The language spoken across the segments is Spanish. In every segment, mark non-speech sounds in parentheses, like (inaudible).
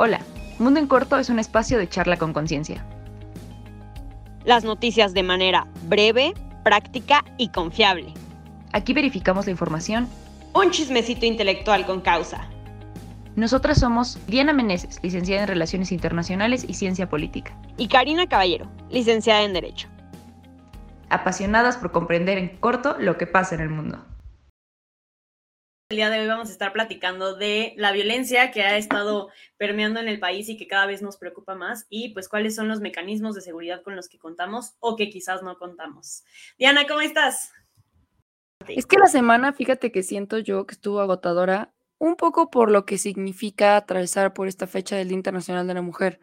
Hola, Mundo en Corto es un espacio de charla con conciencia. Las noticias de manera breve, práctica y confiable. Aquí verificamos la información. Un chismecito intelectual con causa. Nosotras somos Diana Meneses, licenciada en Relaciones Internacionales y Ciencia Política. Y Karina Caballero, licenciada en Derecho. Apasionadas por comprender en corto lo que pasa en el mundo. El día de hoy vamos a estar platicando de la violencia que ha estado permeando en el país y que cada vez nos preocupa más y pues cuáles son los mecanismos de seguridad con los que contamos o que quizás no contamos. Diana, ¿cómo estás? Es que la semana, fíjate que siento yo que estuvo agotadora, un poco por lo que significa atravesar por esta fecha del Día Internacional de la Mujer,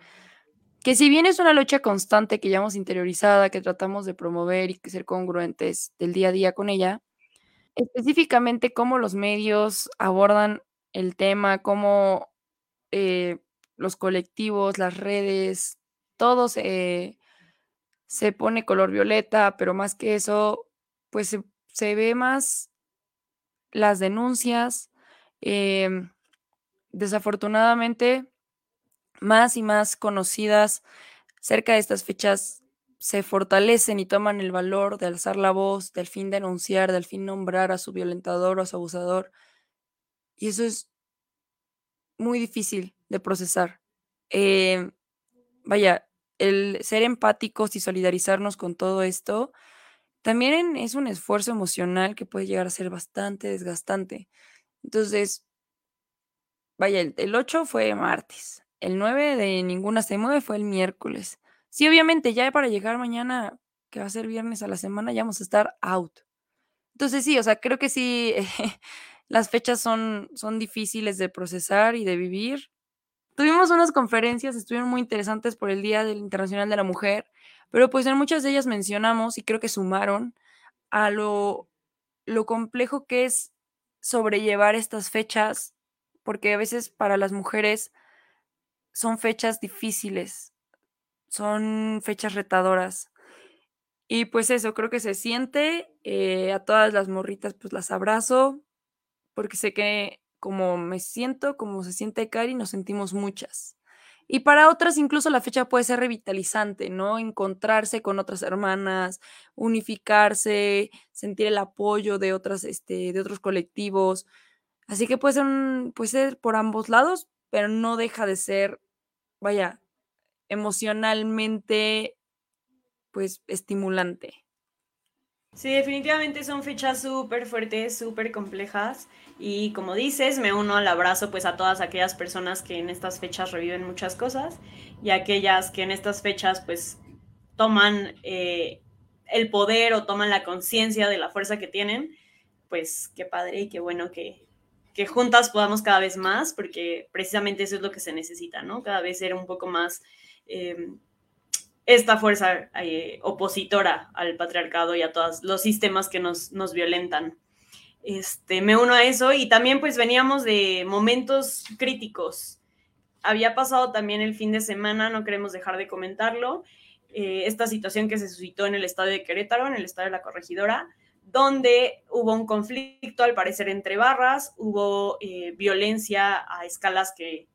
que si bien es una lucha constante que llevamos interiorizada, que tratamos de promover y ser congruentes del día a día con ella, Específicamente, cómo los medios abordan el tema, cómo eh, los colectivos, las redes, todo se, se pone color violeta, pero más que eso, pues se, se ve más las denuncias. em, desafortunadamente, más y más conocidas cerca de estas fechas se fortalecen y toman el valor de alzar la voz, del fin denunciar, del fin nombrar a su violentador o a su abusador. Y eso es muy difícil de procesar. Eh, vaya, el ser empáticos y solidarizarnos con todo esto también es un esfuerzo emocional que puede llegar a ser bastante desgastante. Entonces, vaya, el, el 8 fue martes, el 9 de ninguna se mueve fue el miércoles. Sí, obviamente, ya para llegar mañana, que va a ser viernes a la semana, ya vamos a estar out. Entonces sí, o sea, creo que sí, (laughs) las fechas son, son difíciles de procesar y de vivir. Tuvimos unas conferencias, estuvieron muy interesantes por el Día del Internacional de la Mujer, pero pues en muchas de ellas mencionamos y creo que sumaron a lo, lo complejo que es sobrellevar estas fechas, porque a veces para las mujeres son fechas difíciles, son fechas retadoras. Y pues eso, creo que se siente, eh, a todas las morritas pues las abrazo, porque sé que como me siento, como se siente Cari, nos sentimos muchas. Y para otras incluso la fecha puede ser revitalizante, ¿no? Encontrarse con otras hermanas, unificarse, sentir el apoyo de otras, este, de otros colectivos. Así que puede ser, puede ser por ambos lados, pero no deja de ser, vaya, emocionalmente, pues, estimulante. Sí, definitivamente son fechas súper fuertes, súper complejas y como dices, me uno al abrazo pues a todas aquellas personas que en estas fechas reviven muchas cosas y aquellas que en estas fechas pues toman eh, el poder o toman la conciencia de la fuerza que tienen, pues qué padre y qué bueno que, que juntas podamos cada vez más porque precisamente eso es lo que se necesita, ¿no? Cada vez ser un poco más... eh, esta fuerza eh, opositora al patriarcado y a todos los sistemas que nos, nos violentan. Este, me uno a eso y también pues veníamos de momentos críticos. Había pasado también el fin de semana, no queremos dejar de comentarlo, eh, esta situación que se suscitó en el estadio de Querétaro, en el estadio de la Corregidora, donde hubo un conflicto al parecer entre barras, hubo eh, violencia a escalas que,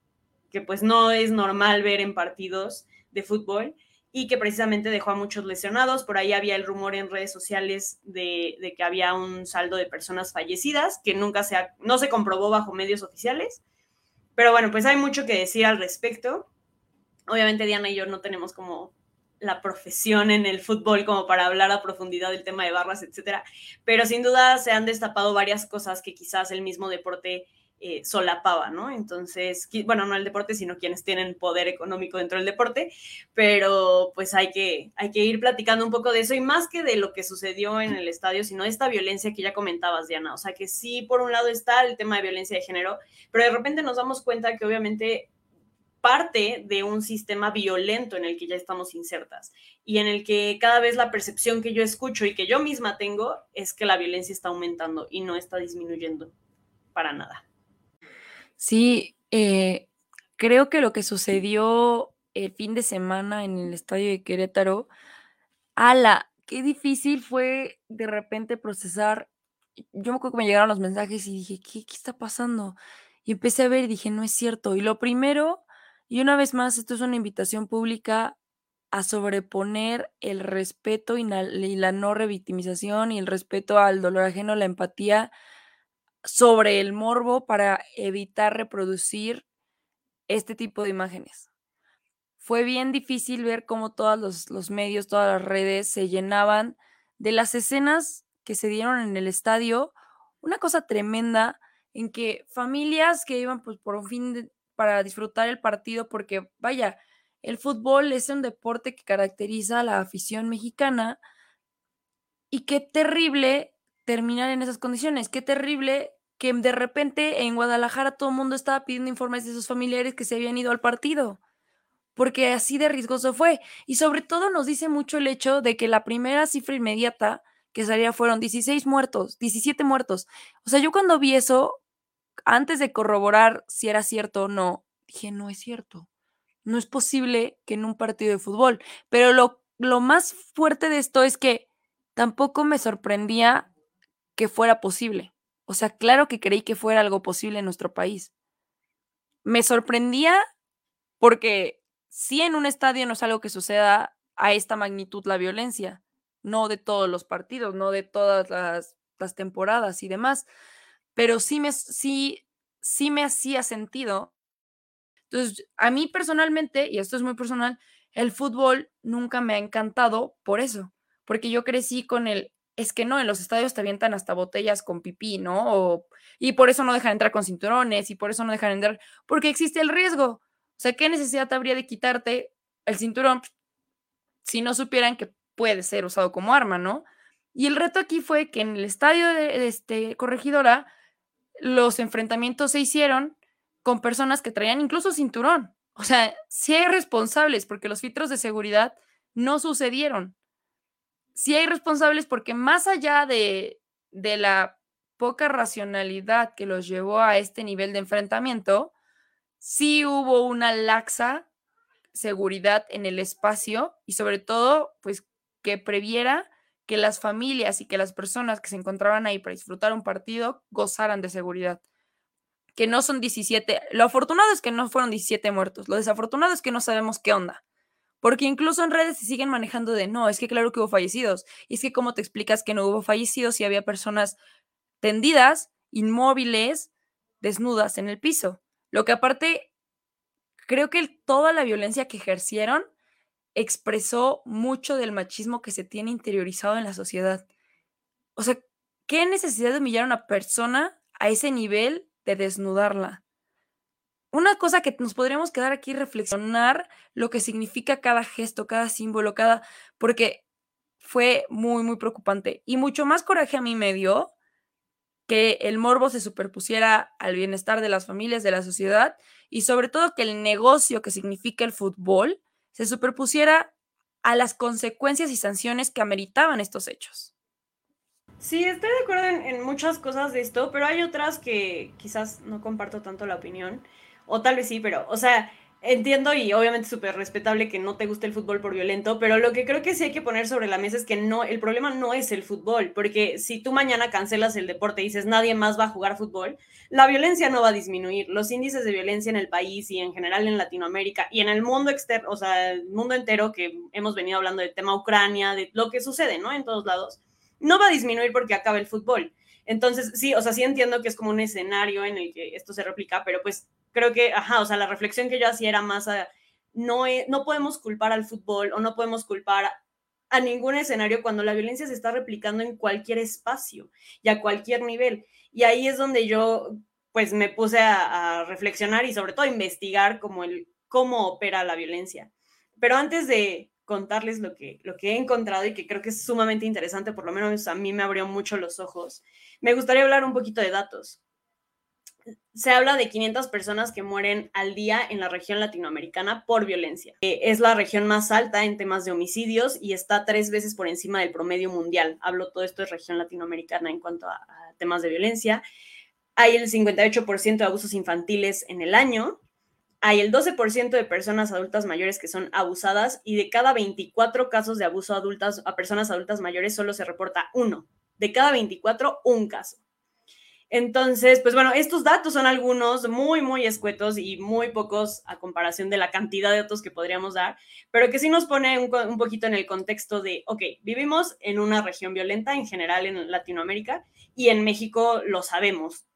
que pues no es normal ver en partidos de fútbol y que precisamente dejó a muchos lesionados. Por ahí había el rumor en redes sociales de, que había un saldo de personas fallecidas que nunca se ha, no se comprobó bajo medios oficiales. Pero bueno, pues hay mucho que decir al respecto. Obviamente Diana y yo no tenemos como la profesión en el fútbol como para hablar a profundidad del tema de barras, etcétera. Pero sin duda se han destapado varias cosas que quizás el mismo deporte eh, solapaba, ¿no? Entonces, bueno, no el deporte, sino quienes tienen poder económico dentro del deporte, pero pues hay que, hay que ir platicando un poco de eso y más que de lo que sucedió en el estadio, sino esta violencia que ya comentabas, Diana. O sea, que sí, por un lado está el tema de violencia de género, pero de repente nos damos cuenta que obviamente parte de un sistema violento en el que ya estamos insertas y en el que cada vez la percepción que yo escucho y que yo misma tengo es que la violencia está aumentando y no está disminuyendo para nada. Sí, eh, creo que lo que sucedió el fin de semana en el estadio de Querétaro, ala, qué difícil fue de repente procesar. Yo me acuerdo que me llegaron los mensajes y dije, ¿qué, qué está pasando? Y empecé a ver y dije, no es cierto. Y lo primero Y una vez más, esto es una invitación pública a sobreponer el respeto y la, no revictimización y el respeto al dolor ajeno, la empatía sobre el morbo para evitar reproducir este tipo de imágenes. Fue bien difícil ver cómo todos los, los medios, todas las redes se llenaban de las escenas que se dieron en el estadio, una cosa tremenda en que familias que iban pues por un fin para disfrutar el partido, porque vaya, el fútbol es un deporte que caracteriza a la afición mexicana y qué terrible terminar en esas condiciones, qué terrible que de repente en Guadalajara todo el mundo estaba pidiendo informes de sus familiares que se habían ido al partido, porque así de riesgoso fue. Y sobre todo nos dice mucho el hecho de que la primera cifra inmediata que salía fueron 16 muertos, 17 muertos. O sea, yo cuando vi eso, antes de corroborar si era cierto o no, dije, no es cierto. No es posible que en un partido de fútbol. Pero lo, lo más fuerte de esto es que tampoco me sorprendía que fuera posible. O sea, claro que creí que fuera algo posible en nuestro país. Me sorprendía porque si en un estadio no es algo que suceda a esta magnitud la violencia, no de todos los partidos, no de todas las, las temporadas y demás, pero sí me, sí, sí me hacía sentido. Entonces, a mí personalmente, y esto es muy personal, el fútbol nunca me ha encantado por eso, porque yo crecí con el, es que no, en los estadios te avientan hasta botellas con pipí, ¿no? y por eso no dejan entrar con cinturones, y por eso no dejan entrar, porque existe el riesgo. O sea, ¿qué necesidad habría de quitarte el cinturón si no supieran que puede ser usado como arma, ¿no? Y el reto aquí fue que en el estadio de, este Corregidora los enfrentamientos se hicieron con personas que traían incluso cinturón. O sea, sí hay responsables porque los filtros de seguridad no sucedieron. Sí hay responsables porque más allá de, de la poca racionalidad que los llevó a este nivel de enfrentamiento, sí hubo una laxa seguridad en el espacio y sobre todo, pues que previera que las familias y que las personas que se encontraban ahí para disfrutar un partido gozaran de seguridad. Que no son 17. Lo afortunado es que no fueron 17 muertos. Lo desafortunado es que no sabemos qué onda. Porque incluso en redes se siguen manejando de no, es que claro que hubo fallecidos. Y es que cómo te explicas que no hubo fallecidos si había personas tendidas, inmóviles, desnudas en el piso. Lo que aparte, creo que toda la violencia que ejercieron expresó mucho del machismo que se tiene interiorizado en la sociedad. O sea, ¿qué necesidad de humillar a una persona a ese nivel de desnudarla? Una cosa que nos podríamos quedar aquí reflexionar lo que significa cada gesto, cada símbolo, cada... porque fue muy, muy preocupante. Y mucho más coraje a mí me dio que el morbo se superpusiera al bienestar de las familias, de la sociedad y sobre todo que el negocio que significa el fútbol se superpusiera a las consecuencias y sanciones que ameritaban estos hechos. Sí, estoy de acuerdo en, muchas cosas de esto, pero hay otras que quizás no comparto tanto la opinión, o tal vez sí, pero, o sea, entiendo y obviamente súper respetable que no te guste el fútbol por violento, pero lo que creo que sí hay que poner sobre la mesa es que no, el problema no es el fútbol, porque si tú mañana cancelas el deporte y dices nadie más va a jugar fútbol, la violencia no va a disminuir. Los índices de violencia en el país y en general en Latinoamérica y en el mundo externo, o sea, el mundo entero que hemos venido hablando del tema Ucrania, de lo que sucede, ¿no? En todos lados, no va a disminuir porque acaba el fútbol. Entonces, sí, o sea, sí entiendo que es como un escenario en el que esto se replica, pero pues creo que, ajá, o sea, la reflexión que yo hacía era más a, no, no podemos culpar al fútbol o no podemos culpar a ningún escenario cuando la violencia se está replicando en cualquier espacio y a cualquier nivel. Y ahí es donde yo, pues, me puse a, reflexionar y sobre todo a investigar como el, cómo opera la violencia. Pero antes de contarles lo que, lo que he encontrado y que creo que es sumamente interesante, por lo menos a mí me abrió mucho los ojos, me gustaría hablar un poquito de datos se habla de 500 personas que mueren al día en la región latinoamericana por violencia. Es la región más alta en temas de homicidios y está tres veces por encima del promedio mundial. Hablo todo esto de región latinoamericana en cuanto a, temas de violencia. Hay el 58% de abusos infantiles en el año. Hay el 12% de personas adultas mayores que son abusadas y de cada 24 casos de abuso adultas, a personas adultas mayores solo se reporta uno. De cada 24, un caso. Entonces, pues bueno, estos datos son algunos muy, muy escuetos y muy pocos a comparación de la cantidad de datos que podríamos dar, pero que sí nos pone un, un, poquito en el contexto de, ok, vivimos en una región violenta en general en Latinoamérica y en México lo sabemos.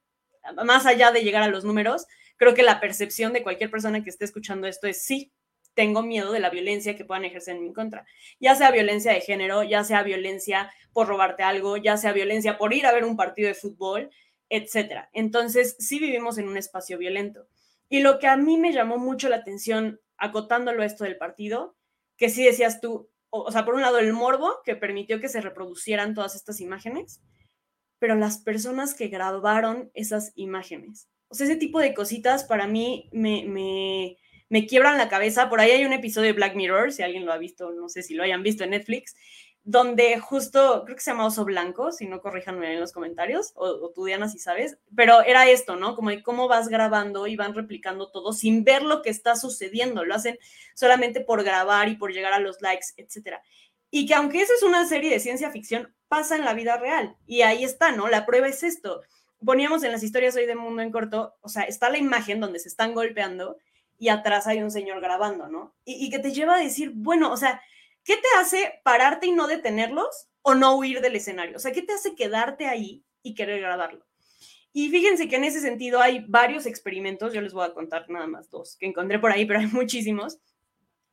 Más allá de llegar a los números, creo que la percepción de cualquier persona que esté escuchando esto es sí, tengo miedo de la violencia que puedan ejercer en mi contra, ya sea violencia de género, ya sea violencia por robarte algo, ya sea violencia por ir a ver un partido de fútbol, etcétera. Entonces, sí vivimos en un espacio violento. Y lo que a mí me llamó mucho la atención, acotándolo a esto del partido, que sí decías tú, o, sea, por un lado el morbo que permitió que se reproducieran todas estas imágenes, pero las personas que grabaron esas imágenes. O sea, ese tipo de cositas para mí me, me, me quiebran la cabeza. Por ahí hay un episodio de Black Mirror, si alguien lo ha visto, no sé si lo hayan visto en Netflix, donde justo, creo que se llama Oso Blanco, si no corríjanme en los comentarios, o, tú Diana si sabes, pero era esto, ¿no? Como de cómo vas grabando y van replicando todo sin ver lo que está sucediendo, lo hacen solamente por grabar y por llegar a los likes, etcétera. Y que aunque eso es una serie de ciencia ficción, pasa en la vida real. Y ahí está, ¿no? La prueba es esto. Poníamos en las historias hoy de Mundo en Corto, o sea, está la imagen donde se están golpeando y atrás hay un señor grabando, ¿no? Y, y que te lleva a decir, bueno, o sea, ¿qué te hace pararte y no detenerlos o no huir del escenario? O sea, ¿qué te hace quedarte ahí y querer grabarlo? Y fíjense que en ese sentido hay varios experimentos, yo les voy a contar nada más dos que encontré por ahí, pero hay muchísimos.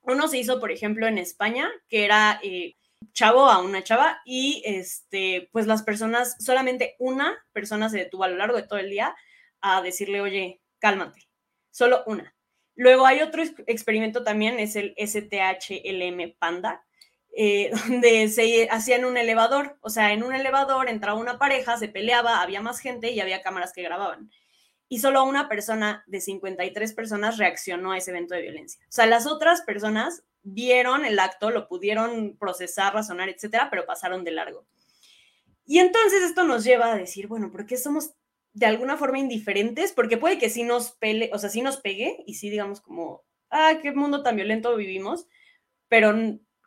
Uno se hizo, por ejemplo, en España, que era eh, chavo a una chava y este, pues las personas, solamente una persona se detuvo a lo largo de todo el día a decirle, oye, cálmate, solo una. Luego hay otro experimento también, es el STHLM Panda, eh, (laughs) donde se hacía en un elevador, o sea, en un elevador entraba una pareja, se peleaba, había más gente y había cámaras que grababan. Y solo una persona de 53 personas reaccionó a ese evento de violencia. O sea, las otras personas vieron el acto, lo pudieron procesar, razonar, etcétera, pero pasaron de largo. Y entonces esto nos lleva a decir, bueno, ¿por qué somos de alguna forma indiferentes, porque puede que sí nos pele, o sea, sí nos pegue y sí digamos como, ah, qué mundo tan violento vivimos, pero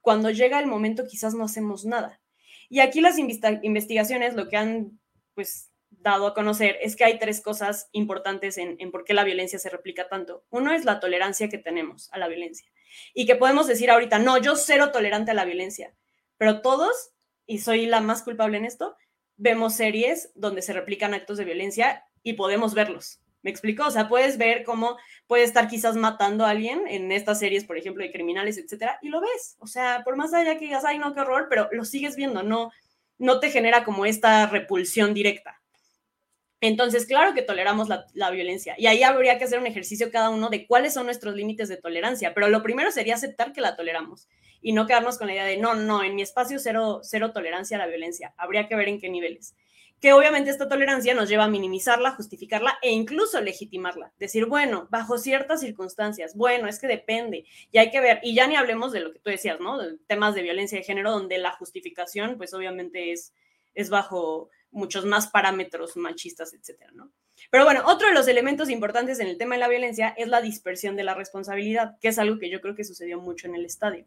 cuando llega el momento quizás no hacemos nada. Y aquí las investigaciones lo que han pues dado a conocer es que hay tres cosas importantes en, en, por qué la violencia se replica tanto. Uno es la tolerancia que tenemos a la violencia y que podemos decir ahorita, no, yo cero tolerante a la violencia, pero todos, y soy la más culpable en esto, vemos series donde se replican actos de violencia y podemos verlos. ¿Me explico? O sea, puedes ver cómo puede estar quizás matando a alguien en estas series, por ejemplo, de criminales, etcétera, y lo ves. O sea, por más allá que digas, ay, no, qué horror, pero lo sigues viendo, no, no te genera como esta repulsión directa. Entonces, claro que toleramos la, la, violencia y ahí habría que hacer un ejercicio cada uno de cuáles son nuestros límites de tolerancia, pero lo primero sería aceptar que la toleramos y no quedarnos con la idea de, no, no, en mi espacio cero, cero tolerancia a la violencia. Habría que ver en qué niveles. Que obviamente esta tolerancia nos lleva a minimizarla, justificarla e incluso legitimarla. Decir, bueno, bajo ciertas circunstancias, bueno, es que depende y hay que ver. Y ya ni hablemos de lo que tú decías, ¿no? De temas de violencia de género, donde la justificación, pues obviamente es, es bajo muchos más parámetros machistas, etcétera, ¿no? Pero bueno, otro de los elementos importantes en el tema de la violencia es la dispersión de la responsabilidad, que es algo que yo creo que sucedió mucho en el estadio.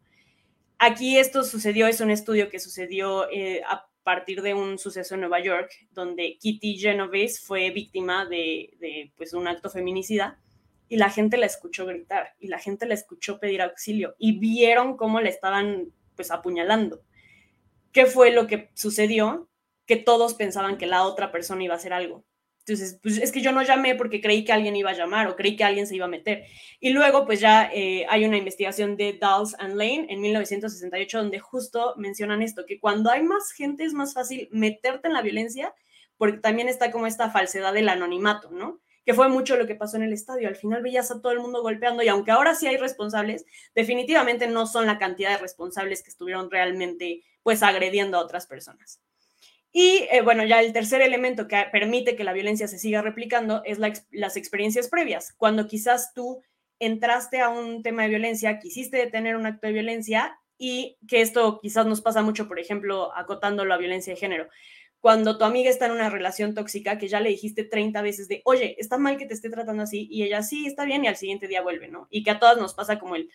Aquí esto sucedió, es un estudio que sucedió eh, a partir de un suceso en Nueva York, donde Kitty Genovese fue víctima de, pues, un acto feminicida y la gente la escuchó gritar y la gente la escuchó pedir auxilio y vieron cómo le estaban pues apuñalando. ¿Qué fue lo que sucedió? Que todos pensaban que la otra persona iba a hacer algo. Entonces, pues es que yo no llamé porque creí que alguien iba a llamar o creí que alguien se iba a meter. Y luego, pues ya eh, hay una investigación de Dawes and Lane en 1968 donde justo mencionan esto, que cuando hay más gente es más fácil meterte en la violencia porque también está como esta falsedad del anonimato, ¿no? Que fue mucho lo que pasó en el estadio. Al final veías a todo el mundo golpeando y aunque ahora sí hay responsables, definitivamente no son la cantidad de responsables que estuvieron realmente pues agrediendo a otras personas. Y eh, bueno, ya el tercer elemento que permite que la violencia se siga replicando es las experiencias previas. Cuando quizás tú entraste a un tema de violencia, quisiste detener un acto de violencia y que esto quizás nos pasa mucho, por ejemplo, acotando la violencia de género. Cuando tu amiga está en una relación tóxica que ya le dijiste 30 veces de, oye, está mal que te esté tratando así, y ella sí, está bien, y al siguiente día vuelve, ¿no? Y que a todas nos pasa como el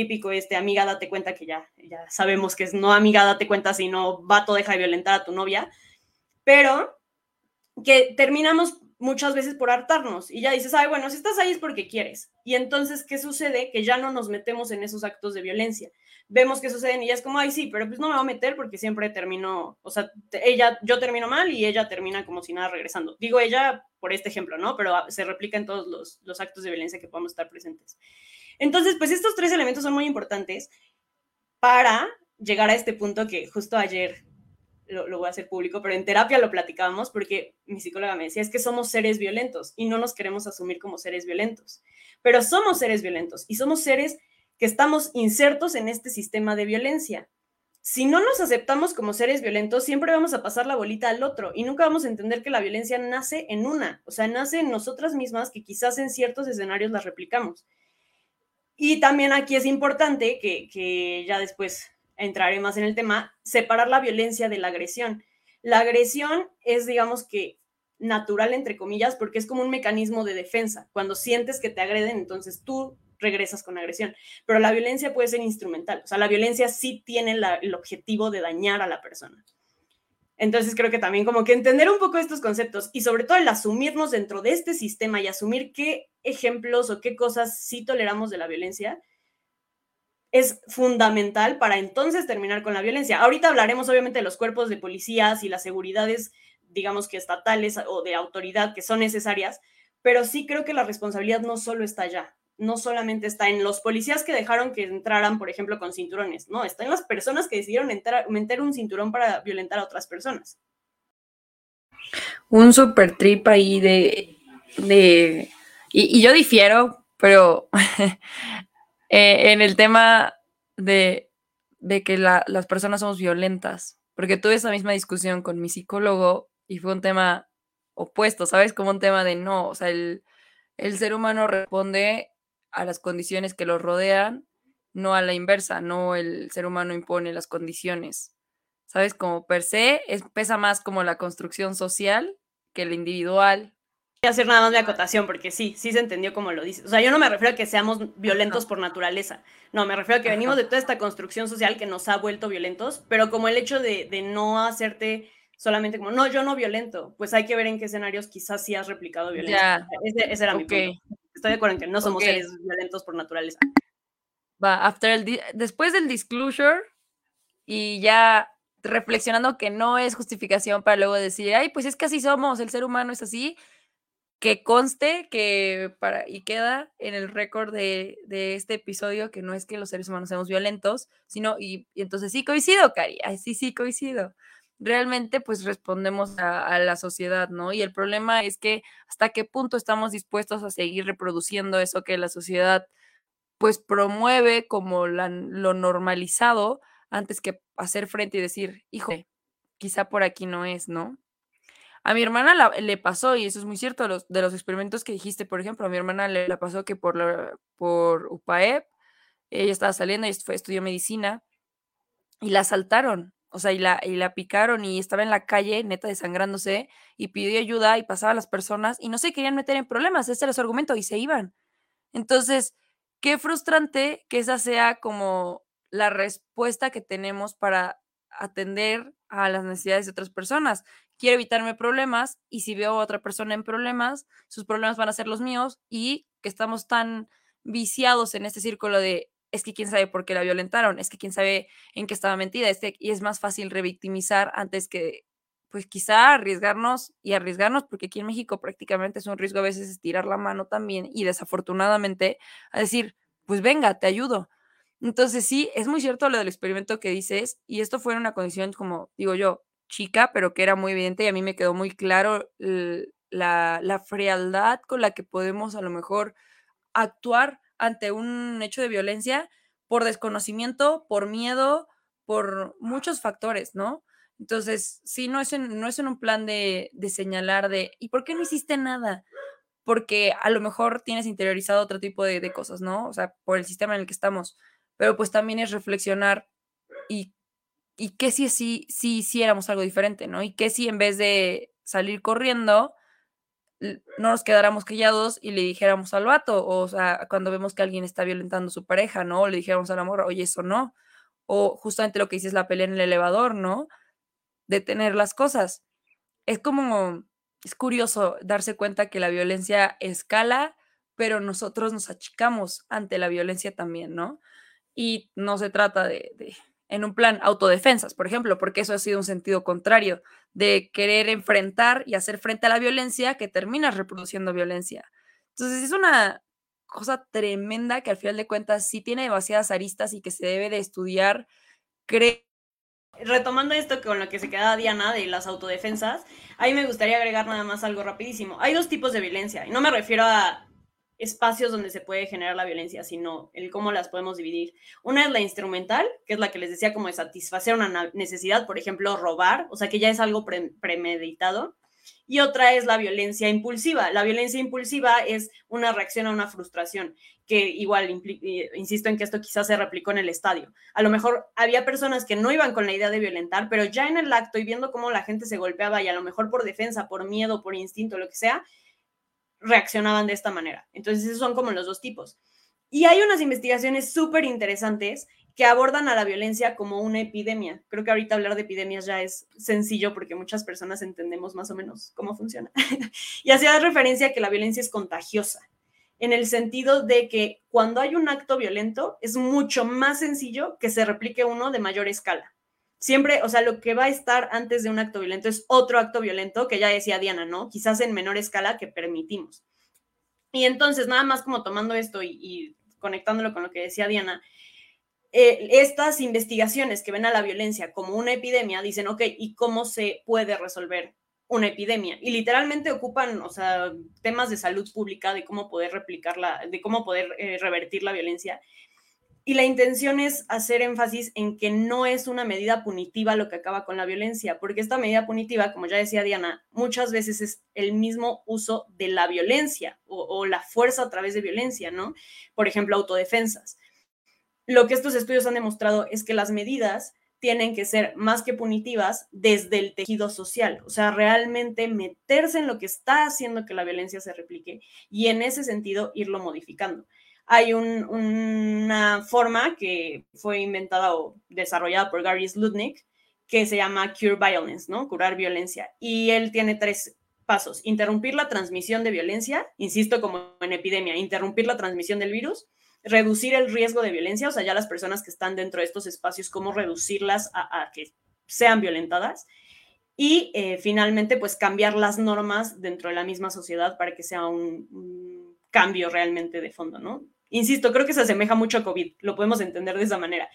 típico, este, amiga, date cuenta que ya, ya sabemos que es no amiga, date cuenta, sino vato, deja de violentar a tu novia. Pero que terminamos muchas veces por hartarnos y ya dices, ay, bueno, si estás ahí es porque quieres. Y entonces, ¿qué sucede? Que ya no nos metemos en esos actos de violencia. Vemos que suceden y ya es como, ay, sí, pero pues no me voy a meter porque siempre termino, o sea, ella, yo termino mal y ella termina como si nada regresando. Digo ella por este ejemplo, ¿no? Pero se replica en todos los, los actos de violencia que podamos estar presentes. Entonces, pues estos tres elementos son muy importantes para llegar a este punto que justo ayer lo, voy a hacer público, pero en terapia lo platicábamos porque mi psicóloga me decía, es que somos seres violentos y no nos queremos asumir como seres violentos, pero somos seres violentos y somos seres que estamos insertos en este sistema de violencia. Si no nos aceptamos como seres violentos, siempre vamos a pasar la bolita al otro y nunca vamos a entender que la violencia nace en una, o sea, nace en nosotras mismas que quizás en ciertos escenarios las replicamos. Y también aquí es importante que, que ya después entraré más en el tema, separar la violencia de la agresión. La agresión es, digamos que, natural, entre comillas, porque es como un mecanismo de defensa. Cuando sientes que te agreden, entonces tú regresas con agresión. Pero la violencia puede ser instrumental. O sea, la violencia sí tiene el objetivo de dañar a la persona. Entonces creo que también como que entender un poco estos conceptos y sobre todo el asumirnos dentro de este sistema y asumir qué ejemplos o qué cosas sí toleramos de la violencia es fundamental para entonces terminar con la violencia. Ahorita hablaremos obviamente de los cuerpos de policías y las seguridades, digamos que estatales o de autoridad que son necesarias, pero sí creo que la responsabilidad no solo está allá, no solamente está en los policías que dejaron que entraran, por ejemplo, con cinturones, no, está en las personas que decidieron meter un cinturón para violentar a otras personas. Un super trip ahí de, de y yo difiero, pero (laughs) Eh, en el tema de, que las personas somos violentas, porque tuve esa misma discusión con mi psicólogo y fue un tema opuesto, ¿sabes? Como un tema de no, o sea, el, el ser humano responde a las condiciones que lo rodean, no a la inversa, no el ser humano impone las condiciones. ¿Sabes? Como per se, es, pesa más como la construcción social que el individual, hacer nada más de acotación, porque sí, sí se entendió como lo dices. O sea, yo no me refiero a que seamos violentos por naturaleza. No, me refiero a que venimos de toda esta construcción social que nos ha vuelto violentos, pero como el hecho de, no hacerte solamente como, no, yo no violento, pues hay que ver en qué escenarios quizás sí has replicado violencia. Ese, era mi punto. Estoy de acuerdo en que no somos seres violentos por naturaleza. Va, after el después del disclosure y ya reflexionando que no es justificación para luego decir, ay, pues es que así somos, el ser humano es así, que conste que para y queda en el récord de, este episodio que no es que los seres humanos seamos violentos, sino, y, entonces sí coincido, Cari, sí, sí coincido. Realmente pues respondemos a, la sociedad, ¿no? Y el problema es que hasta qué punto estamos dispuestos a seguir reproduciendo eso que la sociedad pues promueve como lo normalizado antes que hacer frente y decir, hijo, quizá por aquí no es, ¿no? A mi hermana le pasó, y eso es muy cierto, los, de los experimentos que dijiste, por ejemplo, a mi hermana le, pasó que por, la, por UPAEP, ella estaba saliendo y fue, estudió medicina, y la asaltaron, o sea, y la, y la picaron y estaba en la calle, neta, desangrándose, y pidió ayuda y pasaba a las personas, y no se querían meter en problemas, ese era su argumento, y se iban. Entonces, qué frustrante que esa sea como la respuesta que tenemos para atender a las necesidades de otras personas quiero evitarme problemas y si veo a otra persona en problemas, sus problemas van a ser los míos y que estamos tan viciados en este círculo de es que quién sabe por qué la violentaron, es que quién sabe en qué estaba mentida, este, y es más fácil revictimizar antes que, pues quizá arriesgarnos y arriesgarnos, porque aquí en México prácticamente es un riesgo a veces estirar la mano también y desafortunadamente a decir, pues venga, te ayudo. Entonces sí, es muy cierto lo del experimento que dices y esto fue una condición como, digo yo, chica, pero que era muy evidente y a mí me quedó muy claro la, frialdad con la que podemos a lo mejor actuar ante un hecho de violencia por desconocimiento, por miedo, por muchos factores, ¿no? Entonces, sí, no es en, no es en un plan de, señalar de, ¿y por qué no hiciste nada? Porque a lo mejor tienes interiorizado otro tipo de, de cosas, ¿no? O sea, por el sistema en el que estamos. Pero pues también es reflexionar y y qué si sí, sí hiciéramos algo diferente, ¿no? Y qué si en vez de salir corriendo, no nos quedáramos callados y le dijéramos al vato, o, sea, cuando vemos que alguien está violentando a su pareja, ¿no? O le dijéramos al amor, oye, eso no. O justamente lo que dices, la pelea en el elevador, ¿no? Detener las cosas. Es como, es curioso darse cuenta que la violencia escala, pero nosotros nos achicamos ante la violencia también, ¿no? Y no se trata de en un plan autodefensas, por ejemplo, porque eso ha sido un sentido contrario de querer enfrentar y hacer frente a la violencia que termina reproduciendo violencia. Entonces es una cosa tremenda que al final de cuentas sí tiene demasiadas aristas y que se debe de estudiar. Retomando esto con lo que se queda Diana de las autodefensas, ahí me gustaría agregar nada más algo rapidísimo. Hay dos tipos de violencia, y no me refiero a espacios donde se puede generar la violencia, sino el cómo las podemos dividir. Una es la instrumental, que es la que les decía como de satisfacer una necesidad, por ejemplo, robar, o sea que ya es algo premeditado. Y otra es la violencia impulsiva. La violencia impulsiva es una reacción a una frustración, que igual, eh, insisto en que esto quizás se replicó en el estadio. A lo mejor había personas que no iban con la idea de violentar, pero ya en el acto y viendo cómo la gente se golpeaba y a lo mejor por defensa, por miedo, por instinto, lo que sea, reaccionaban de esta manera. Entonces, esos son como los dos tipos. Y hay unas investigaciones súper interesantes que abordan a la violencia como una epidemia. Creo que ahorita hablar de epidemias ya es sencillo porque muchas personas entendemos más o menos cómo funciona. (laughs) y hacía referencia a que la violencia es contagiosa, en el sentido de que cuando hay un acto violento es mucho más sencillo que se replique uno de mayor escala siempre, o sea, lo que va a estar antes de un acto violento es otro acto violento, que ya decía Diana, ¿no? Quizás en menor escala que permitimos. Y entonces, nada más como tomando esto y, conectándolo con lo que decía Diana, eh, estas investigaciones que ven a la violencia como una epidemia dicen, ok, ¿y cómo se puede resolver una epidemia? Y literalmente ocupan, o sea, temas de salud pública, de cómo poder replicarla, de cómo poder eh, revertir la violencia. Y la intención es hacer énfasis en que no es una medida punitiva lo que acaba con la violencia, porque esta medida punitiva, como ya decía Diana, muchas veces es el mismo uso de la violencia o, la fuerza a través de violencia, ¿no? Por ejemplo, autodefensas. Lo que estos estudios han demostrado es que las medidas tienen que ser más que punitivas desde el tejido social, o sea, realmente meterse en lo que está haciendo que la violencia se replique y en ese sentido irlo modificando hay una forma que fue inventada o desarrollada por Gary Slutnik que se llama Cure Violence, ¿no? Curar violencia. Y él tiene tres pasos. Interrumpir la transmisión de violencia, insisto, como en epidemia, interrumpir la transmisión del virus, reducir el riesgo de violencia, o sea, ya las personas que están dentro de estos espacios, cómo reducirlas a, que sean violentadas. Y eh, finalmente, pues cambiar las normas dentro de la misma sociedad para que sea un cambio realmente de fondo, ¿no? Insisto, creo que se asemeja mucho a COVID, lo podemos entender de esa manera.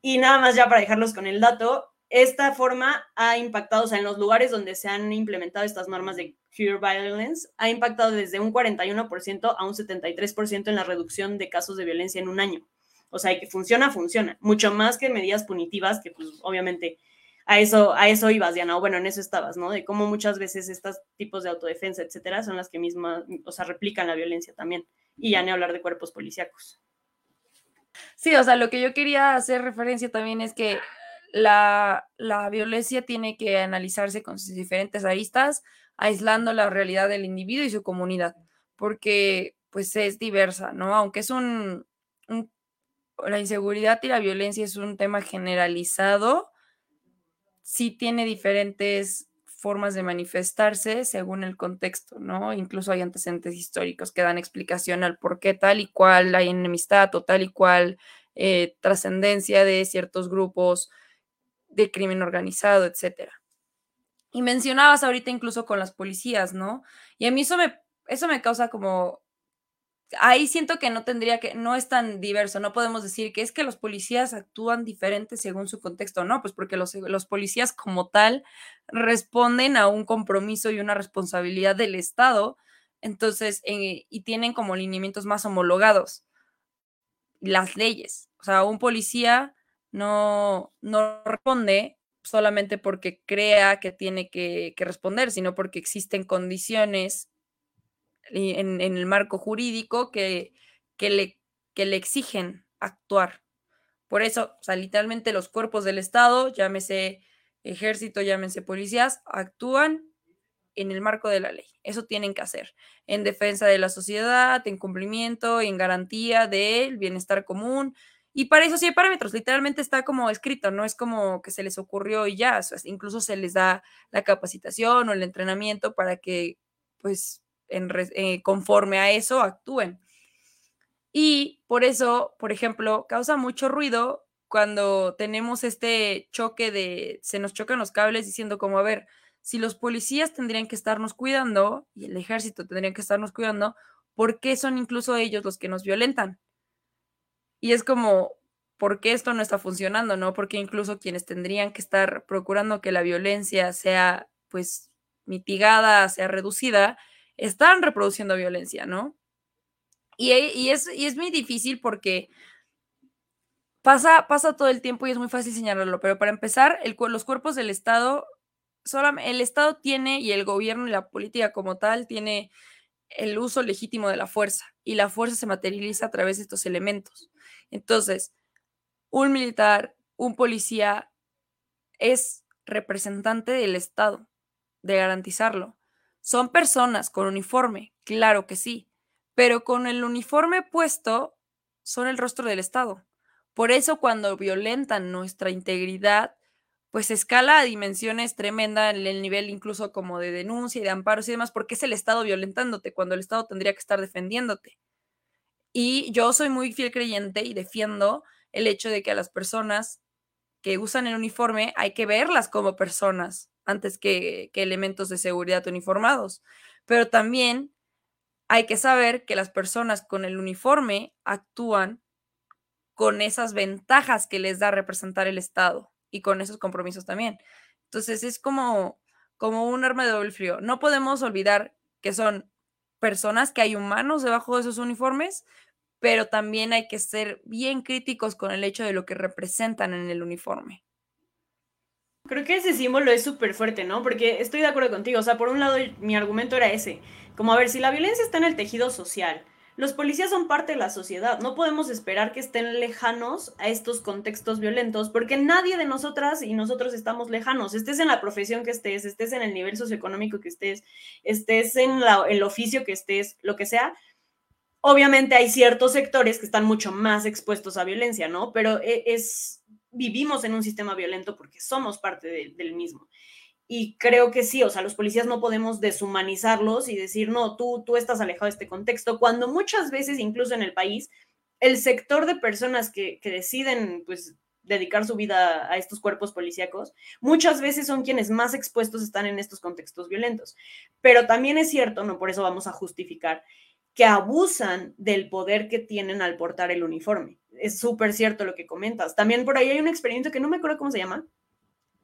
Y nada más ya para dejarlos con el dato, esta forma ha impactado, o sea, en los lugares donde se han implementado estas normas de Cure Violence, ha impactado desde un 41% a un 73% en la reducción de casos de violencia en un año. O sea, que funciona, funciona. Mucho más que medidas punitivas, que pues obviamente a eso, a eso ibas, Diana, o bueno, en eso estabas, ¿no? De cómo muchas veces estos tipos de autodefensa, etcétera, son las que mismas, o sea, replican la violencia también y ya ni hablar de cuerpos policíacos. Sí, o sea, lo que yo quería hacer referencia también es que la, la, violencia tiene que analizarse con sus diferentes aristas, aislando la realidad del individuo y su comunidad, porque pues es diversa, ¿no? Aunque es un, un la inseguridad y la violencia es un tema generalizado, sí tiene diferentes formas de manifestarse según el contexto, ¿no? Incluso hay antecedentes históricos que dan explicación al por qué tal y cual hay enemistad o tal y cual eh, trascendencia de ciertos grupos de crimen organizado, etcétera. Y mencionabas ahorita incluso con las policías, ¿no? Y a mí eso me, eso me causa como ahí siento que no tendría que, no es tan diverso, no podemos decir que es que los policías actúan diferente según su contexto, no, pues porque los, los policías como tal responden a un compromiso y una responsabilidad del Estado, entonces, y tienen como lineamientos más homologados las leyes. O sea, un policía no, no responde solamente porque crea que tiene que, que responder, sino porque existen condiciones en, el marco jurídico que, que, le, que le exigen actuar. Por eso, o sea, literalmente los cuerpos del Estado, llámese ejército, llámese policías, actúan en el marco de la ley. Eso tienen que hacer en defensa de la sociedad, en cumplimiento, en garantía del bienestar común Y para eso sí hay parámetros, literalmente está como escrito, no es como que se les ocurrió y ya, incluso se les da la capacitación o el entrenamiento para que, pues, en, eh, conforme a eso actúen. Y por eso, por ejemplo, causa mucho ruido cuando tenemos este choque de, se nos chocan los cables diciendo como, a ver, si los policías tendrían que estarnos cuidando y el ejército tendrían que estarnos cuidando, ¿por qué son incluso ellos los que nos violentan? Y es como, ¿por qué esto no está funcionando? ¿No? Porque incluso quienes tendrían que estar procurando que la violencia sea, pues, mitigada, sea reducida, están reproduciendo violencia, ¿no? Y, es, muy difícil porque pasa, pasa todo el tiempo y es muy fácil señalarlo, pero para empezar, los cuerpos del Estado, el Estado tiene y el gobierno y la política como tal tiene el uso legítimo de la fuerza y la fuerza se materializa a través de estos elementos. Entonces, un militar, un policía es representante del Estado, de garantizarlo. Son personas con uniforme, claro que sí, pero con el uniforme puesto son el rostro del Estado. Por eso cuando violentan nuestra integridad, pues escala a dimensiones tremendas en el nivel incluso como de denuncia y de amparos y demás, porque es el Estado violentándote cuando el Estado tendría que estar defendiéndote. Y yo soy muy fiel creyente y defiendo el hecho de que a las personas que usan el uniforme hay que verlas como personas antes que, elementos de seguridad uniformados. Pero también hay que saber que las personas con el uniforme actúan con esas ventajas que les da representar el Estado y con esos compromisos también. Entonces es como, como un arma de doble frío. No podemos olvidar que son personas, que hay humanos debajo de esos uniformes, pero también hay que ser bien críticos con el hecho de lo que representan en el uniforme. Creo que ese símbolo es súper fuerte, ¿no? Porque estoy de acuerdo contigo. O sea, por un lado, mi argumento era ese. Como, a ver, si la violencia está en el tejido social, los policías son parte de la sociedad. No podemos esperar que estén lejanos a estos contextos violentos, porque nadie de nosotras y nosotros estamos lejanos. Estés en la profesión que estés, estés en el nivel socioeconómico que estés, estés en el oficio que estés, lo que sea. Obviamente hay ciertos sectores que están mucho más expuestos a violencia, ¿no? Pero e, es, vivimos en un sistema violento porque somos parte del mismo. Y creo que sí, o sea, los policías no podemos deshumanizarlos y decir, no, tú, tú estás alejado de este contexto, cuando muchas veces, incluso en el país, el sector de personas que, que deciden, pues, dedicar su vida a estos cuerpos policíacos, muchas veces son quienes más expuestos están en estos contextos violentos. Pero también es cierto, no por eso vamos a justificar, que abusan del poder que tienen al portar el uniforme. Es súper cierto lo que comentas. También por ahí hay un experimento que no me acuerdo cómo se llama.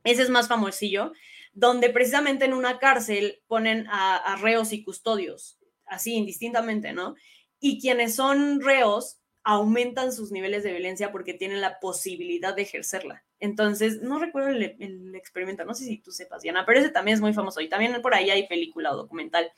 Ese es más famosillo, donde precisamente en una cárcel ponen a, reos y custodios, así indistintamente, ¿no? Y quienes son reos aumentan sus niveles de violencia porque tienen la posibilidad de ejercerla. Entonces, no recuerdo el, experimento, no sé si tú sepas, Diana, pero ese también es muy famoso y también por ahí hay película o documental.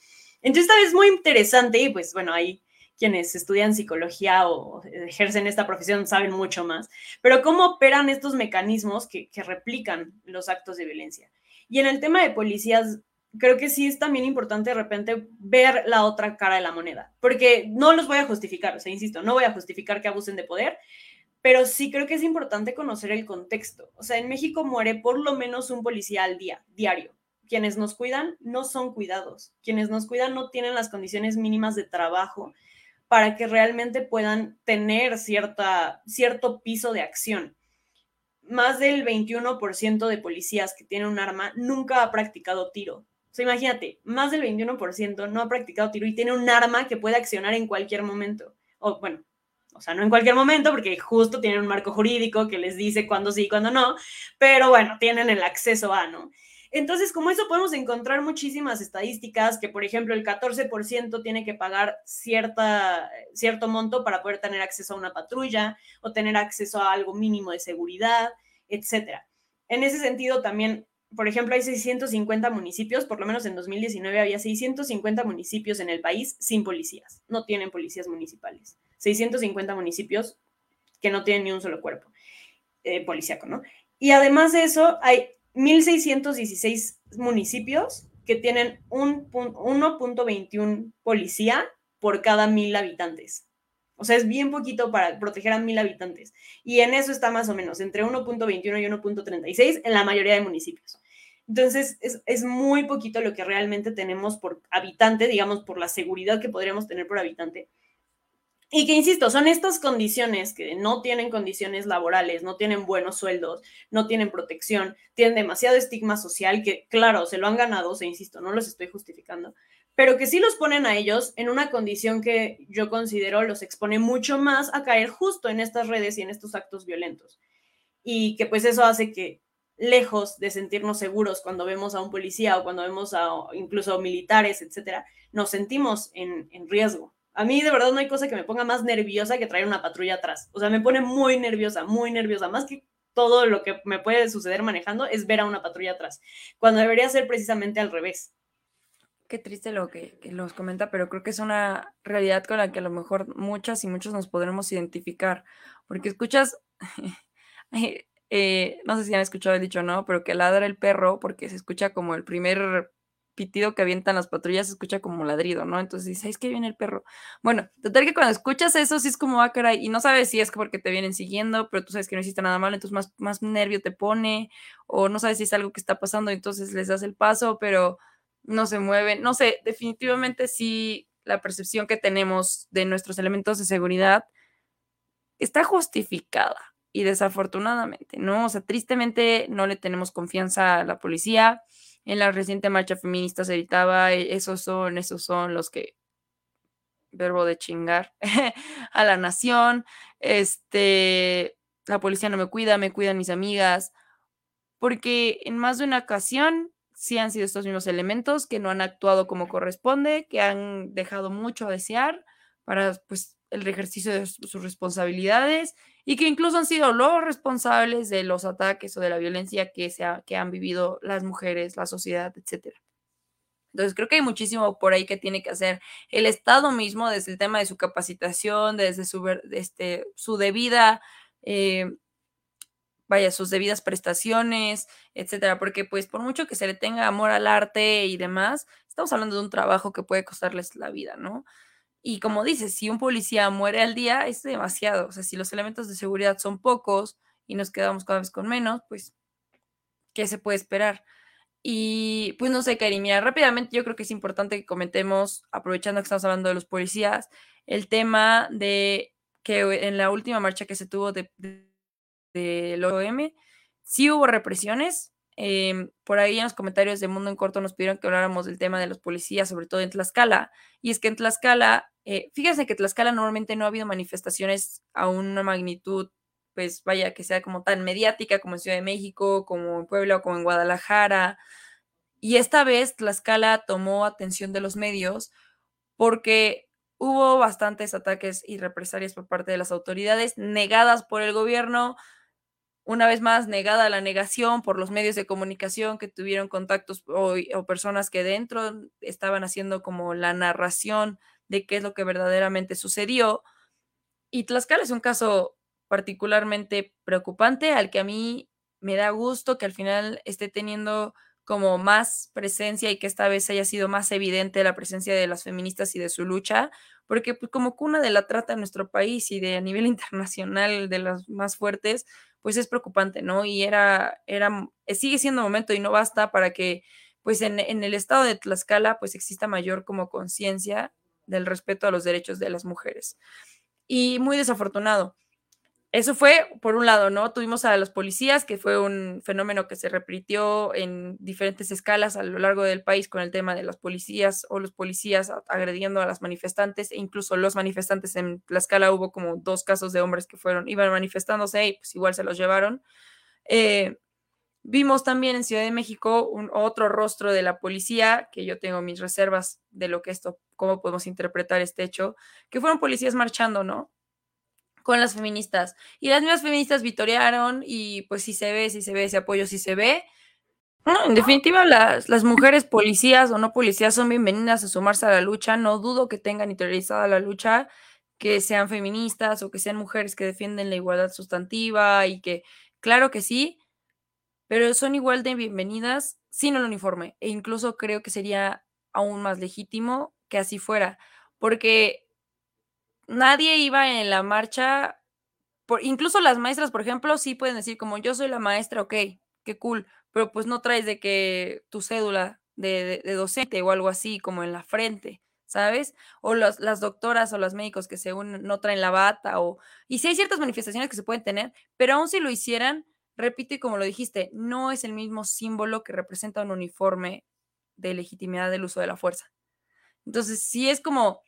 Entonces, esta vez muy interesante y pues bueno, ahí quienes estudian psicología o ejercen esta profesión saben mucho más, pero cómo operan estos mecanismos que replican los actos de violencia. Y en el tema de policías, creo que sí es también importante de repente ver la otra cara de la moneda, porque no los voy a justificar, o sea, insisto, no voy a justificar que abusen de poder, pero sí creo que es importante conocer el contexto. O sea, en México muere por lo menos un policía al día, diario. Quienes nos cuidan no son cuidados, quienes nos cuidan no tienen las condiciones mínimas de trabajo para que realmente puedan tener cierta, cierto piso de acción más del 21% de policías que tienen un arma nunca ha practicado tiro. O sea, imagínate, más del 21% no ha practicado tiro y tiene un arma que puede accionar en cualquier momento. O bueno, o sea, no en cualquier momento, porque justo tienen un marco jurídico que les dice cuándo sí y cuándo no, pero bueno, tienen el acceso a, ¿no? Entonces, como eso podemos encontrar muchísimas estadísticas, que por ejemplo el 14% tiene que pagar cierta, cierto monto para poder tener acceso a una patrulla o tener acceso a algo mínimo de seguridad, etcétera. En ese sentido, también, por ejemplo, hay 650 municipios, por lo menos en 2019 había 650 municipios en el país sin policías, no tienen policías municipales. 650 municipios que no tienen ni un solo cuerpo eh, policíaco, ¿no? Y además de eso, hay 1.616 municipios que tienen 1.21 policía por cada mil habitantes. O sea, es bien poquito para proteger a mil habitantes. Y en eso está más o menos, entre 1.21 y 1.36 en la mayoría de municipios. Entonces, es, es, muy poquito lo que realmente tenemos por habitante, digamos, por la seguridad que podríamos tener por habitante. Y que, insisto, son estas condiciones que no tienen condiciones laborales, no tienen buenos sueldos, no tienen protección, tienen demasiado estigma social, que, claro, se lo han ganado, se insisto, no los estoy justificando, pero que sí los ponen a ellos en una condición que yo considero los expone mucho más a caer justo en estas redes y en estos actos violentos. Y que pues eso hace que lejos de sentirnos seguros cuando vemos a un policía o cuando vemos a incluso militares, etcétera, nos sentimos en, en, riesgo. A mí de verdad no hay cosa que me ponga más nerviosa que traer una patrulla atrás. O sea, me pone muy nerviosa, muy nerviosa. Más que todo lo que me puede suceder manejando es ver a una patrulla atrás, cuando debería ser precisamente al revés. Qué triste lo que, los comenta, pero creo que es una realidad con la que a lo mejor muchas y muchos nos podremos identificar, porque escuchas (laughs) Eh, no sé si han escuchado el dicho no, pero que ladra el perro porque se escucha como el primer pitido que avientan las patrullas, se escucha como ladrido, ¿no? Entonces dices, es que viene el perro. Bueno, total que cuando escuchas eso, sí es como, ah, caray, y no sabes si es porque te vienen siguiendo, pero tú sabes que no hiciste nada malo, entonces más, más nervio te pone, o no sabes si es algo que está pasando, entonces les das el paso, pero no se mueven. No sé, definitivamente sí, la percepción que tenemos de nuestros elementos de seguridad está justificada y desafortunadamente, ¿no? O sea, tristemente no le tenemos confianza a la policía. En la reciente marcha feminista se gritaba, e, esos son, esos son los que, verbo de chingar, (laughs) a la nación, este, la policía no me cuida, me cuidan mis amigas, porque en más de una ocasión sí han sido estos mismos elementos que no han actuado como corresponde, que han dejado mucho a desear para, pues, el ejercicio de sus responsabilidades y que incluso han sido los responsables de los ataques o de la violencia que, se que han vivido las mujeres, la sociedad, etc. Entonces creo que hay muchísimo por ahí que tiene que hacer el Estado mismo desde el tema de su capacitación, desde su, este, su debida, eh, vaya, sus debidas prestaciones, etcétera, porque pues por mucho que se le tenga amor al arte y demás, estamos hablando de un trabajo que puede costarles la vida, ¿no? Y como dices, si un policía muere al día, es demasiado. O sea, si los elementos de seguridad son pocos y nos quedamos cada vez con menos, pues, ¿qué se puede esperar? Y pues no sé, Karim, mira, rápidamente yo creo que es importante que comentemos, aprovechando que estamos hablando de los policías, el tema de que en la última marcha que se tuvo de, de, del OM, sí hubo represiones, Em, por ahí en los comentarios de Mundo en Corto nos pidieron que habláramos del tema de los policías, sobre todo en Tlaxcala. Y es que en Tlaxcala, eh, fíjense que Tlaxcala normalmente no ha habido manifestaciones a una magnitud, pues vaya, que sea como tan mediática como en Ciudad de México, como en Puebla o como en Guadalajara. Y esta vez Tlaxcala tomó atención de los medios porque hubo bastantes ataques y represalias por parte de las autoridades negadas por el gobierno una vez más negada la negación por los medios de comunicación que tuvieron contactos o, personas que dentro estaban haciendo como la narración de qué es lo que verdaderamente sucedió. Y Tlaxcala es un caso particularmente preocupante al que a mí me da gusto que al final esté teniendo como más presencia y que esta vez haya sido más evidente la presencia de las feministas y de su lucha, porque pues, como cuna de la trata en nuestro país y de a nivel (laughs) internacional de las más fuertes, pues es preocupante, ¿no? Y era, era, eh, sigue siendo momento y no basta para que, pues en, en el estado de Tlaxcala, pues exista mayor como conciencia del respeto a los derechos de las mujeres. Y muy desafortunado, eso fue por un lado, ¿no? Tuvimos a los policías, que fue un fenómeno que se repitió en diferentes escalas a lo largo del país con el tema de las policías o los policías agrediendo a las manifestantes e incluso los manifestantes en la escala hubo como dos casos de hombres que fueron, iban manifestándose y pues igual se los llevaron. Eh, vimos también en Ciudad de México un otro rostro de la policía, que yo tengo mis reservas de lo que esto, cómo podemos interpretar este hecho, que fueron policías marchando, ¿no? con las feministas. Y las mismas feministas vitorearon y pues si se ve, si se ve ese apoyo, si se ve. en definitiva, las, las mujeres policías o no policías son bienvenidas a sumarse a la lucha. No dudo que tengan interiorizada la lucha, que sean feministas o que sean mujeres que defienden la igualdad sustantiva y que, claro que sí, pero son igual de bienvenidas sin el uniforme. E incluso creo que sería aún más legítimo que así fuera, porque nadie iba en la marcha, por, incluso las maestras, por ejemplo, sí pueden decir como yo soy la maestra, ok, qué cool, pero pues no traes de que tu cédula de, docente o algo así como en la frente, ¿sabes? O las doctoras o los médicos que según no traen la bata o... Y sí hay ciertas manifestaciones que se pueden tener, pero aún si lo hicieran, repito y como lo dijiste, no es el mismo símbolo que representa un uniforme de legitimidad del uso de la fuerza. Entonces, sí es como,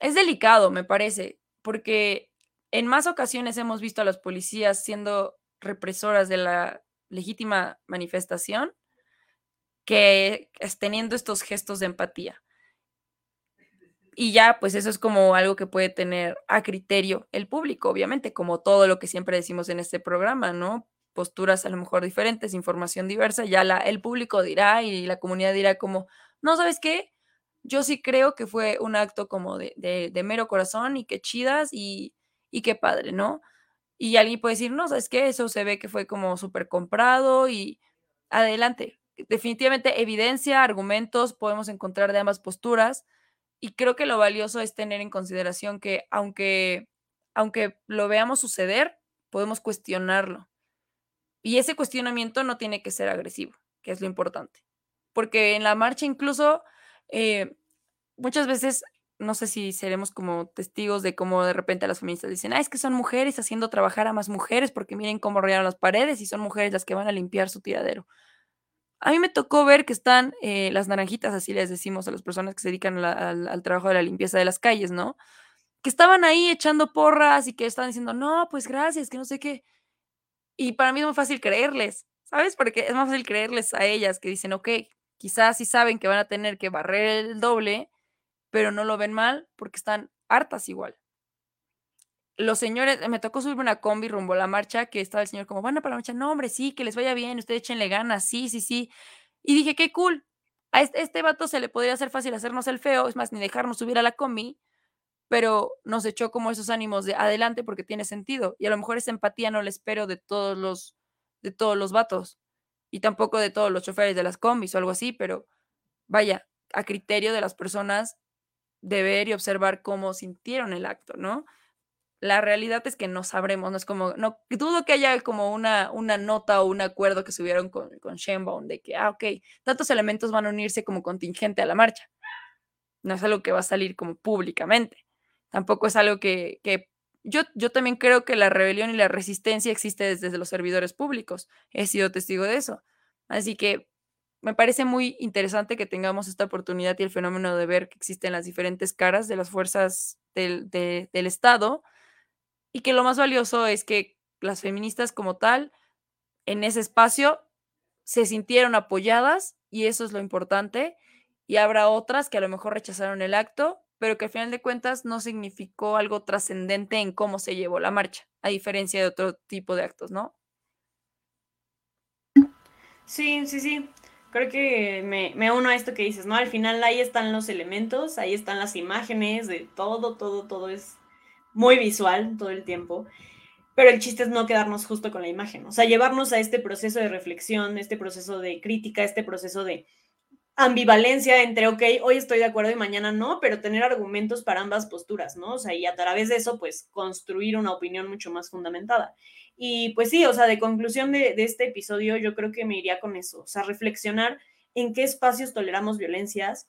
es delicado, me parece, porque en más ocasiones hemos visto a las policías siendo represoras de la legítima manifestación que teniendo estos gestos de empatía. Y ya, pues eso es como algo que puede tener a criterio el público, obviamente, como todo lo que siempre decimos en este programa, ¿no? Posturas a lo mejor diferentes, información diversa, ya la, el público dirá y la comunidad dirá como, no, ¿sabes qué? Yo sí creo que fue un acto como de, mero corazón y qué chidas y, y qué padre, ¿no? Y alguien puede decir, no, ¿sabes qué? Eso se ve que fue como súper comprado y adelante, definitivamente evidencia, argumentos, podemos encontrar de ambas posturas y creo que lo valioso es tener en consideración que aunque, aunque lo veamos suceder, podemos cuestionarlo. Y ese cuestionamiento no tiene que ser agresivo, que es lo importante. Porque en la marcha incluso eh, muchas veces, no sé si seremos como testigos de cómo de repente las feministas dicen, ah, es que son mujeres haciendo trabajar a más mujeres porque miren cómo rayaron las paredes y son mujeres las que van a limpiar su tiradero. A mí me tocó ver que están eh, las naranjitas, así les decimos a las personas que se dedican al, trabajo de la limpieza de las calles, ¿no? Que estaban ahí echando porras y que estaban diciendo, no, pues gracias, que no sé qué. Y para mí es muy fácil creerles, ¿sabes? Porque es más fácil creerles a ellas que dicen, ok, quizás sí saben que van a tener que barrer el doble, pero no lo ven mal porque están hartas igual los señores, me tocó subirme una combi rumbo a la marcha, que estaba el señor como, van a para la marcha, no, hombre, sí, que les vaya bien, ustedes échenle ganas, sí, sí, sí. Y dije, qué cool. A este, este, vato se le podría hacer fácil hacernos el feo, es más, ni dejarnos subir a la combi, pero nos echó como esos ánimos de adelante porque tiene sentido. Y a lo mejor esa empatía no la espero de todos los, de todos los vatos. Y tampoco de todos los choferes de las combis o algo así, pero vaya, a criterio de las personas de ver y observar cómo sintieron el acto, ¿no? la realidad es que no sabremos, no es como, no dudo que haya como una, una nota o un acuerdo que subieron con, con Shenbaum de que, ah, ok, tantos elementos van a unirse como contingente a la marcha. No es algo que va a salir como públicamente. Tampoco es algo que, yo, yo también creo que la rebelión y la resistencia existe desde los servidores públicos. He sido testigo de eso. Así que me parece muy interesante que tengamos esta oportunidad y el fenómeno de ver que existen las diferentes caras de las fuerzas del, del Estado y que lo más valioso es que las feministas como tal, en ese espacio, se sintieron apoyadas y eso es lo importante. Y habrá otras que a lo mejor rechazaron el acto, pero que al final de cuentas no significó algo trascendente en cómo se llevó la marcha, a diferencia de otro tipo de actos, ¿no? Sí, sí, sí. Creo que me, uno a esto que dices, ¿no? Al final ahí están los elementos, ahí están las imágenes de todo, todo, todo es muy visual todo el tiempo, pero el chiste es no quedarnos justo con la imagen, o sea, llevarnos a este proceso de reflexión, este proceso de crítica, este proceso de ambivalencia entre, ok, hoy estoy de acuerdo y mañana no, pero tener argumentos para ambas posturas, ¿no? O sea, y a través de eso, pues, construir una opinión mucho más fundamentada. Y pues sí, o sea, de conclusión de, de este episodio, yo creo que me iría con eso, o sea, reflexionar en qué espacios toleramos violencias,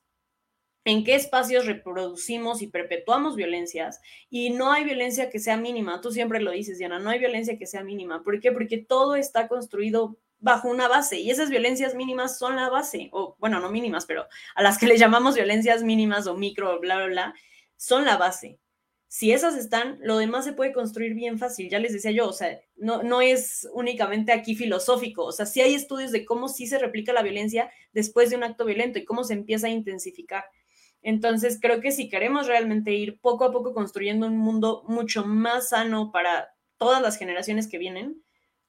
en qué espacios reproducimos y perpetuamos violencias y no hay violencia que sea mínima. Tú siempre lo dices, Diana, no hay violencia que sea mínima. ¿Por qué? Porque todo está construido bajo una base y esas violencias mínimas son la base, o bueno, no mínimas, pero a las que le llamamos violencias mínimas o micro, bla, bla, bla, son la base. Si esas están, lo demás se puede construir bien fácil. Ya les decía yo, o sea, no, no es únicamente aquí filosófico, o sea, sí hay estudios de cómo sí se replica la violencia después de un acto violento y cómo se empieza a intensificar. Entonces, creo que si queremos realmente ir poco a poco construyendo un mundo mucho más sano para todas las generaciones que vienen,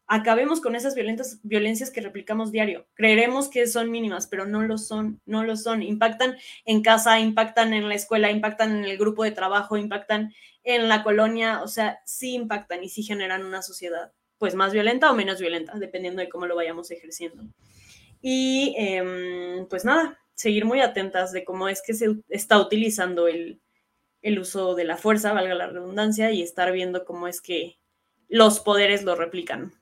acabemos con esas violentas, violencias que replicamos diario. Creeremos que son mínimas, pero no lo son, no lo son. Impactan en casa, impactan en la escuela, impactan en el grupo de trabajo, impactan en la colonia, o sea, sí impactan y sí generan una sociedad pues más violenta o menos violenta, dependiendo de cómo lo vayamos ejerciendo. Y em, pues nada, seguir muy atentas de cómo es que se está utilizando el, el uso de la fuerza, valga la redundancia, y estar viendo cómo es que los poderes lo replican.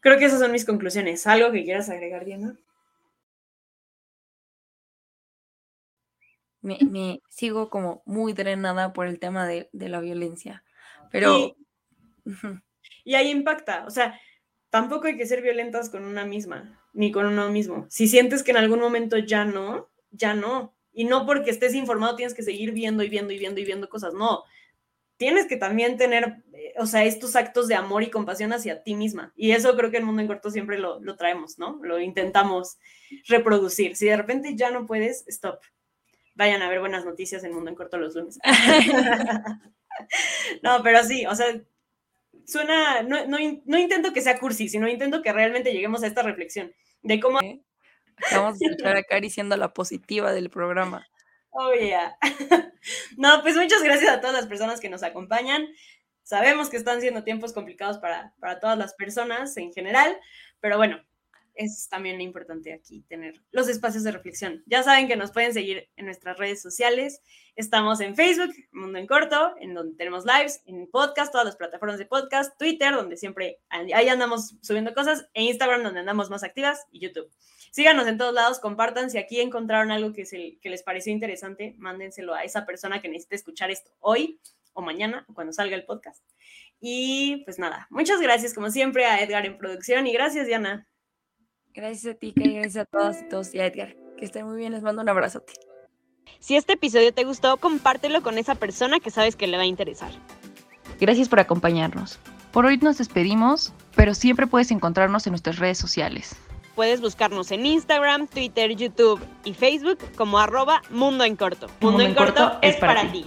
Creo que esas son mis conclusiones. ¿Algo que quieras agregar, Diana? Me, sigo como muy drenada por el tema de, la violencia, pero... (laughs) y ahí impacta, o sea, tampoco hay que ser violentas con una misma, ni con uno mismo. Si sientes que en algún momento ya no, ya no. Y no porque estés informado tienes que seguir viendo y viendo y viendo y viendo cosas, no. Tienes que también tener, o sea, estos actos de amor y compasión hacia ti misma. Y eso creo que en Mundo en Corto siempre lo, lo traemos, ¿no? Lo intentamos reproducir. Si de repente ya no puedes, stop. Vayan a ver buenas noticias en Mundo en Corto los lunes. (laughs) no, pero sí, o sea, suena, no, no, no, intento que sea cursi, sino intento que realmente lleguemos a esta reflexión de cómo... Vamos a escuchar a Cari siendo la positiva del programa. Oh, yeah. (laughs) no, pues muchas gracias a todas las personas que nos acompañan. Sabemos que están siendo tiempos complicados para, para todas las personas en general, pero bueno, es también importante aquí tener los espacios de reflexión. Ya saben que nos pueden seguir en nuestras redes sociales. Estamos en Facebook, Mundo en Corto, en donde tenemos lives, en podcast, todas las plataformas de podcast, Twitter, donde siempre ahí andamos subiendo cosas, e Instagram, donde andamos más activas, y YouTube. Síganos en todos lados, compartan. Si aquí encontraron algo que, que les pareció interesante, mándenselo a esa persona que necesite escuchar esto hoy o mañana, o cuando salga el podcast. Y pues nada, muchas gracias como siempre a Edgar en producción y gracias Diana. Gracias a ti, que gracias a todas y todos y a Edgar. Que estén muy bien, les mando un abrazo a ti. Si este episodio te gustó, compártelo con esa persona que sabes que le va a interesar. Gracias por acompañarnos. Por hoy nos despedimos, pero siempre puedes encontrarnos en nuestras redes sociales. Puedes buscarnos en Instagram, Twitter, YouTube y Facebook como arroba Mundo en Corto. Mundo, en, corto, es para, ti.